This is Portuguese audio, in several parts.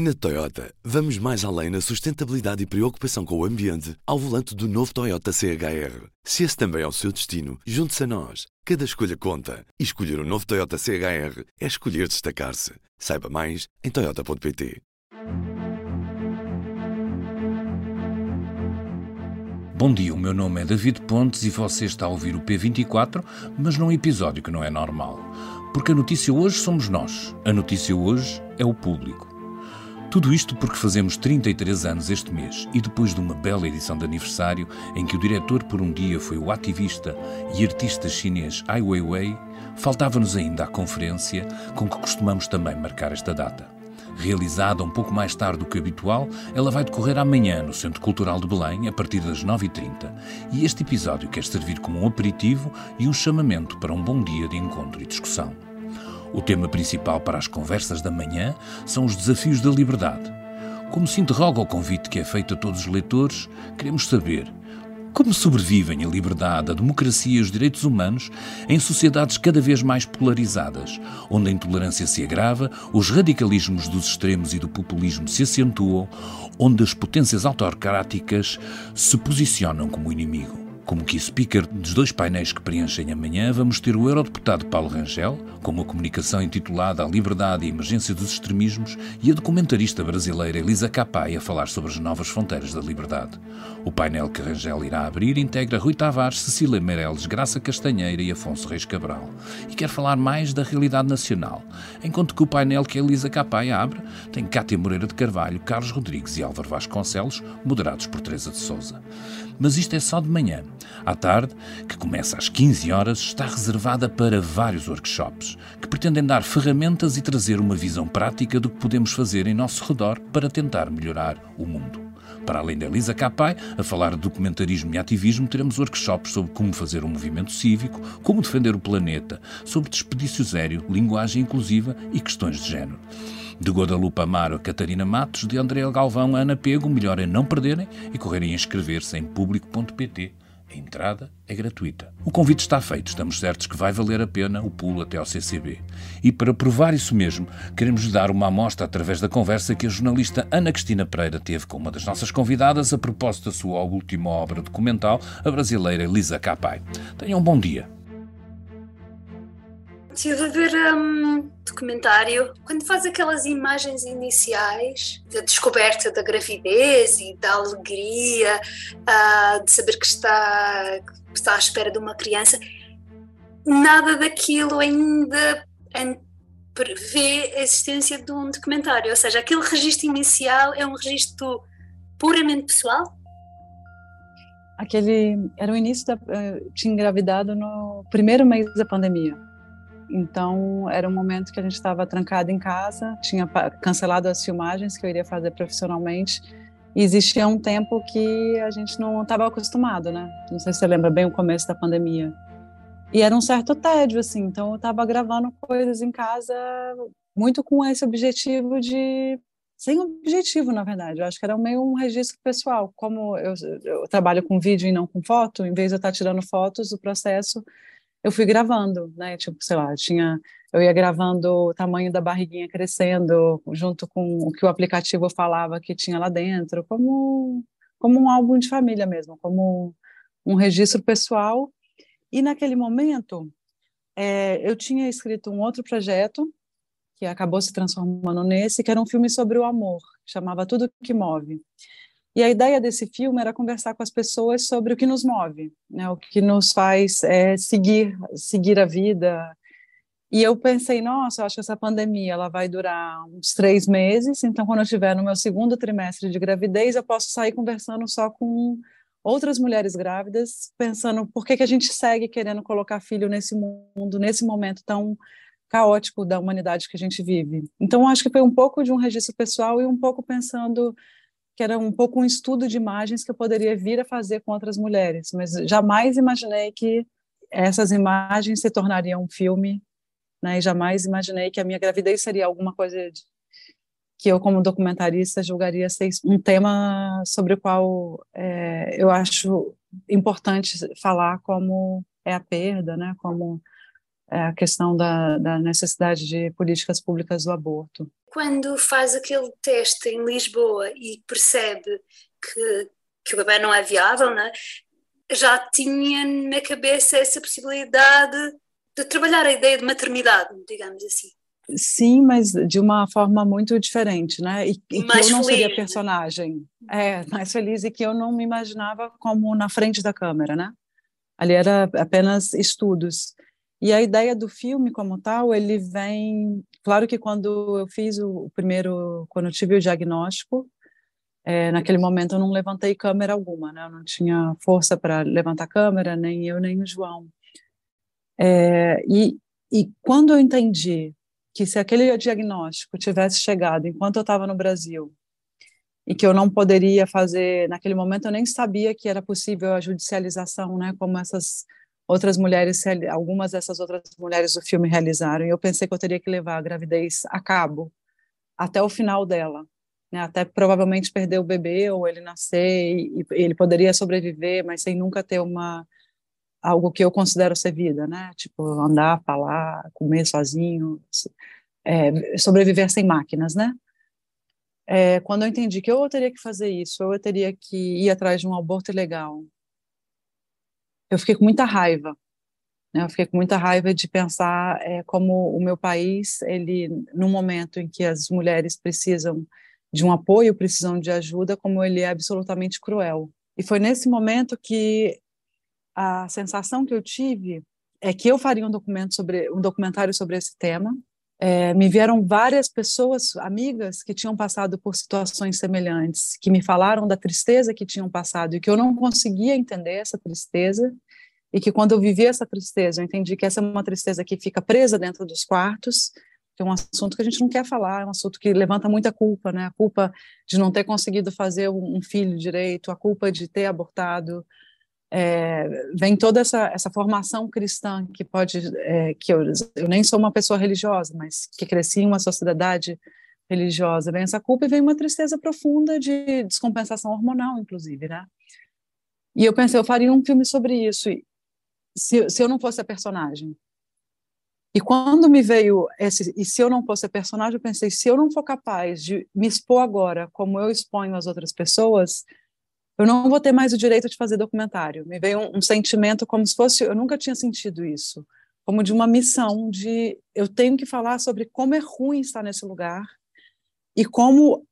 Na Toyota, vamos mais além na sustentabilidade e preocupação com o ambiente ao volante do novo Toyota CHR. Se esse também é o seu destino, junte-se a nós. Cada escolha conta. E escolher o um novo Toyota CHR é escolher destacar-se. Saiba mais em Toyota.pt. Bom dia, o meu nome é David Pontes e você está a ouvir o P24, mas num episódio que não é normal. Porque a notícia hoje somos nós. A notícia hoje é o público. Tudo isto porque fazemos 33 anos este mês e depois de uma bela edição de aniversário em que o diretor por um dia foi o ativista e artista chinês Ai Weiwei, faltava-nos ainda a conferência com que costumamos também marcar esta data. Realizada um pouco mais tarde do que habitual, ela vai decorrer amanhã no Centro Cultural de Belém, a partir das 9h30. E este episódio quer servir como um aperitivo e um chamamento para um bom dia de encontro e discussão. O tema principal para as conversas da manhã são os desafios da liberdade. Como se interroga o convite que é feito a todos os leitores, queremos saber como sobrevivem a liberdade, a democracia e os direitos humanos em sociedades cada vez mais polarizadas, onde a intolerância se agrava, os radicalismos dos extremos e do populismo se acentuam, onde as potências autocráticas se posicionam como inimigo. Como key speaker dos dois painéis que preenchem amanhã, vamos ter o eurodeputado Paulo Rangel, com uma comunicação intitulada A Liberdade e Emergência dos Extremismos, e a documentarista brasileira Elisa Capai a falar sobre as novas fronteiras da liberdade. O painel que Rangel irá abrir integra Rui Tavares, Cecília Meirelles, Graça Castanheira e Afonso Reis Cabral, e quer falar mais da realidade nacional, enquanto que o painel que a Elisa Capai abre tem Cátia Moreira de Carvalho, Carlos Rodrigues e Álvaro Vasconcelos, moderados por Teresa de Souza. Mas isto é só de manhã. À tarde, que começa às 15 horas, está reservada para vários workshops que pretendem dar ferramentas e trazer uma visão prática do que podemos fazer em nosso redor para tentar melhorar o mundo. Para além da Elisa Capai, a falar de documentarismo e ativismo, teremos workshops sobre como fazer um movimento cívico, como defender o planeta, sobre despedício zero, linguagem inclusiva e questões de género. De Guadalupe Amaro Catarina Matos, de André Galvão a Ana Pego, melhor é não perderem e correrem a inscrever-se em público.pt. A entrada é gratuita. O convite está feito, estamos certos que vai valer a pena o pulo até ao CCB. E para provar isso mesmo, queremos dar uma amostra através da conversa que a jornalista Ana Cristina Pereira teve com uma das nossas convidadas a propósito da sua última obra documental, a brasileira Elisa Capai. Tenham um bom dia. Estive a ver um documentário quando faz aquelas imagens iniciais da descoberta da gravidez e da alegria uh, de saber que está, que está à espera de uma criança. Nada daquilo ainda prevê a existência de um documentário, ou seja, aquele registro inicial é um registro puramente pessoal? Aquele era o início da uh, tinha engravidado no primeiro mês da pandemia. Então, era um momento que a gente estava trancado em casa, tinha cancelado as filmagens que eu iria fazer profissionalmente. E existia um tempo que a gente não estava acostumado, né? Não sei se você lembra bem o começo da pandemia. E era um certo tédio, assim. Então, eu estava gravando coisas em casa muito com esse objetivo de sem objetivo, na verdade. Eu acho que era meio um registro pessoal. Como eu, eu, trabalho com vídeo e não com foto, em vez de eu estar tirando fotos, o processo eu fui gravando, né? Tipo, sei lá, tinha, eu ia gravando o tamanho da barriguinha crescendo, junto com o que o aplicativo falava que tinha lá dentro, como, como um álbum de família mesmo, como um registro pessoal. E naquele momento, é, eu tinha escrito um outro projeto que acabou se transformando nesse, que era um filme sobre o amor, chamava Tudo que Move. E a ideia desse filme era conversar com as pessoas sobre o que nos move, né, o que nos faz é, seguir, seguir a vida. E eu pensei, nossa, eu acho que essa pandemia ela vai durar uns três meses, então quando eu estiver no meu segundo trimestre de gravidez, eu posso sair conversando só com outras mulheres grávidas, pensando por que, que a gente segue querendo colocar filho nesse mundo, nesse momento tão caótico da humanidade que a gente vive. Então, acho que foi um pouco de um registro pessoal e um pouco pensando que era um pouco um estudo de imagens que eu poderia vir a fazer com outras mulheres, mas jamais imaginei que essas imagens se tornariam um filme, né? E jamais imaginei que a minha gravidez seria alguma coisa de, que eu, como documentarista, julgaria ser um tema sobre o qual é, eu acho importante falar, como é a perda, né? Como a questão da, da necessidade de políticas públicas do aborto. Quando faz aquele teste em Lisboa e percebe que, que o bebê não é viável, né? já tinha na cabeça essa possibilidade de trabalhar a ideia de maternidade, digamos assim. Sim, mas de uma forma muito diferente, né? E, e que eu não seria personagem. É, mais feliz e que eu não me imaginava como na frente da câmera, né? Ali era apenas estudos. E a ideia do filme como tal, ele vem, claro que quando eu fiz o primeiro, quando eu tive o diagnóstico, é, naquele momento eu não levantei câmera alguma, né? Eu não tinha força para levantar câmera, nem eu nem o João. É, e, e quando eu entendi que se aquele diagnóstico tivesse chegado enquanto eu estava no Brasil e que eu não poderia fazer naquele momento eu nem sabia que era possível a judicialização, né? Como essas outras mulheres, algumas dessas outras mulheres do filme realizaram. E eu pensei que eu teria que levar a gravidez a cabo até o final dela, né? até provavelmente perder o bebê ou ele nascer e, e ele poderia sobreviver, mas sem nunca ter uma algo que eu considero ser vida, né? Tipo andar, falar, comer sozinho, é, sobreviver sem máquinas, né? É, quando eu entendi que eu teria que fazer isso, eu teria que ir atrás de um aborto ilegal, eu fiquei com muita raiva. Né? Eu fiquei com muita raiva de pensar é, como o meu país, ele, no momento em que as mulheres precisam de um apoio, precisam de ajuda, como ele é absolutamente cruel. E foi nesse momento que a sensação que eu tive é que eu faria um documento sobre um documentário sobre esse tema. É, me vieram várias pessoas, amigas, que tinham passado por situações semelhantes, que me falaram da tristeza que tinham passado e que eu não conseguia entender essa tristeza e que quando eu vivi essa tristeza, eu entendi que essa é uma tristeza que fica presa dentro dos quartos, que é um assunto que a gente não quer falar, é um assunto que levanta muita culpa, né? A culpa de não ter conseguido fazer um filho direito, a culpa de ter abortado, é, vem toda essa, essa formação cristã que pode, é, que eu, eu nem sou uma pessoa religiosa, mas que cresci em uma sociedade religiosa, vem essa culpa e vem uma tristeza profunda de descompensação hormonal, inclusive, né? E eu pensei, eu faria um filme sobre isso, se, se eu não fosse a personagem. E quando me veio esse, e se eu não fosse a personagem, eu pensei, se eu não for capaz de me expor agora como eu exponho as outras pessoas, eu não vou ter mais o direito de fazer documentário. Me veio um, um, sentimento como se fosse, eu nunca tinha sentido isso, como de uma missão de eu tenho que falar sobre como é ruim estar nesse lugar e como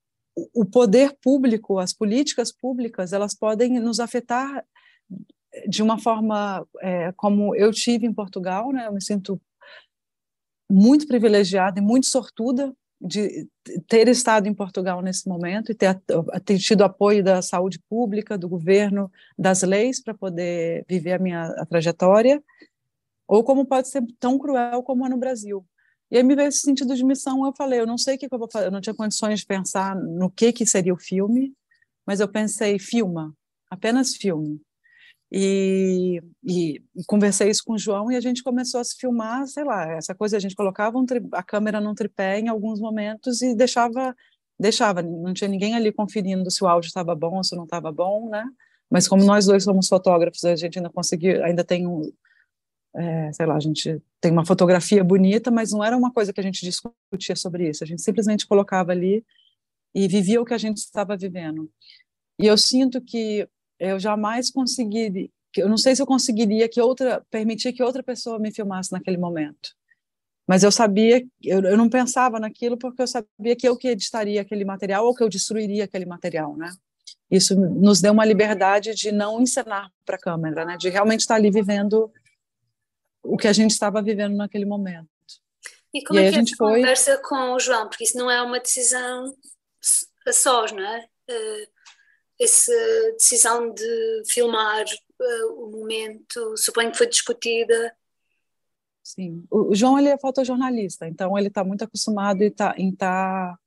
o poder público, as políticas públicas, elas podem nos afetar de uma forma é, como eu tive em Portugal, né? Eu me sinto muito privilegiada e muito sortuda de ter estado em Portugal nesse momento e ter, ter tido apoio da saúde pública, do governo, das leis para poder viver a minha a trajetória, ou como pode ser tão cruel como é no Brasil. E aí me veio esse sentido de missão, eu falei, eu não sei o que, que eu vou fazer, eu não tinha condições de pensar no que, que seria o filme, mas eu pensei, filma, apenas filme. E, e, e, conversei isso com o João e a gente começou a se filmar, sei lá, essa coisa, a gente colocava um a câmera num tripé em alguns momentos e deixava, deixava, não tinha ninguém ali conferindo se o áudio estava bom ou se não estava bom, né? Mas como nós dois somos fotógrafos, a gente ainda conseguiu, ainda tem um, é, sei lá, a gente tem uma fotografia bonita, mas não era uma coisa que a gente discutia sobre isso, a gente simplesmente colocava ali e vivia o que a gente estava vivendo. E eu sinto que eu jamais conseguiria, eu não sei se eu conseguiria que outra permitir que outra pessoa me filmasse naquele momento. Mas eu sabia, eu, eu não pensava naquilo porque eu sabia que eu que editaria aquele material ou que eu destruiria aquele material, né? Isso nos deu uma liberdade de não encenar para a câmera, né? De realmente estar ali vivendo o que a gente estava vivendo naquele momento. E como e é que a gente foi... conversa com o João? Porque isso não é uma decisão a sós, não é? Uh, essa decisão de filmar uh, o momento, suponho que foi discutida. Sim, o, João ele é fotojornalista, então ele está muito acostumado em estar tá, tá,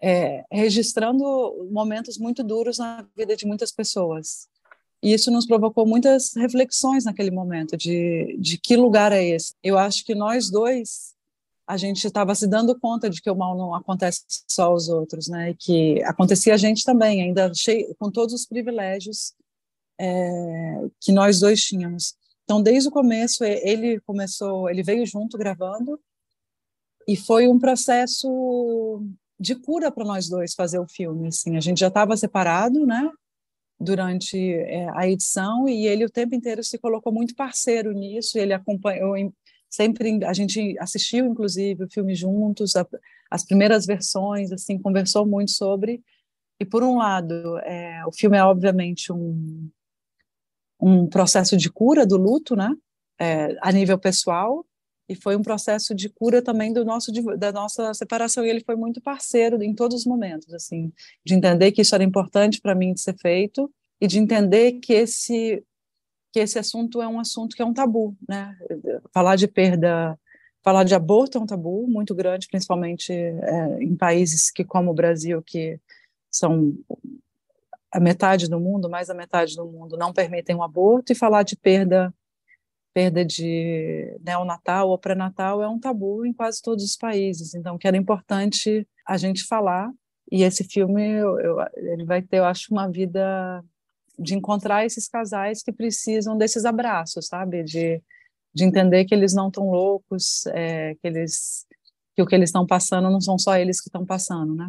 é, registrando momentos muito duros na vida de muitas pessoas. E isso nos provocou muitas reflexões naquele momento de, de que lugar é esse. Eu acho que nós dois a gente estava se dando conta de que o mal não acontece só aos outros, né? E que acontecia a gente também, ainda cheio, com todos os privilégios é, que nós dois tínhamos. Então, desde o começo, ele começou, ele veio junto gravando, e foi um processo de cura para nós dois fazer o filme. Assim, a gente já estava separado, né? Durante é, a edição e ele o tempo inteiro se colocou muito parceiro nisso. Ele acompanhou sempre a gente assistiu inclusive o filme juntos, a, as primeiras versões, assim, conversou muito sobre. E por um lado, é, o filme é obviamente um um processo de cura do luto, né? É, a nível pessoal, e foi um processo de cura também do nosso da nossa separação e ele foi muito parceiro em todos os momentos assim de entender que isso era importante para mim de ser feito e de entender que esse que esse assunto é um assunto que é um tabu né? Falar de perda falar de aborto é um tabu muito grande principalmente é, em países que como o Brasil que são a metade do mundo mais da metade do mundo não permitem o aborto e falar de perda perda de neonatal ou pré-natal é um tabu em quase todos os países, então que era importante a gente falar, e esse filme eu, eu, ele vai ter, eu acho, uma vida de encontrar esses casais que precisam desses abraços, sabe, de, de entender que eles não estão loucos, é, que eles que o que eles estão passando não são só eles que estão passando, né?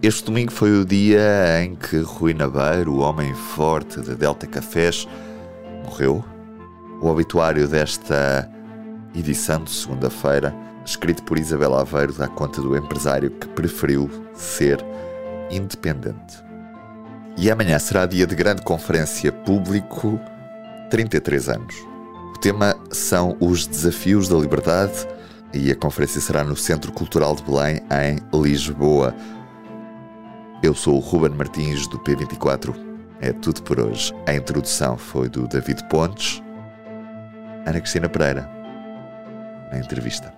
Este domingo foi o dia em que Rui Nabeiro, o homem forte de Delta Cafés, morreu. O obituário desta edição de segunda-feira, escrito por Isabel Aveiro, dá conta do empresário que preferiu ser independente. E amanhã será dia de grande conferência público, 33 anos. O tema são os desafios da liberdade e a conferência será no Centro Cultural de Belém, em Lisboa. Eu sou o Ruben Martins do P24. É tudo por hoje. A introdução foi do David Pontes. Ana Cristina Pereira. Na entrevista.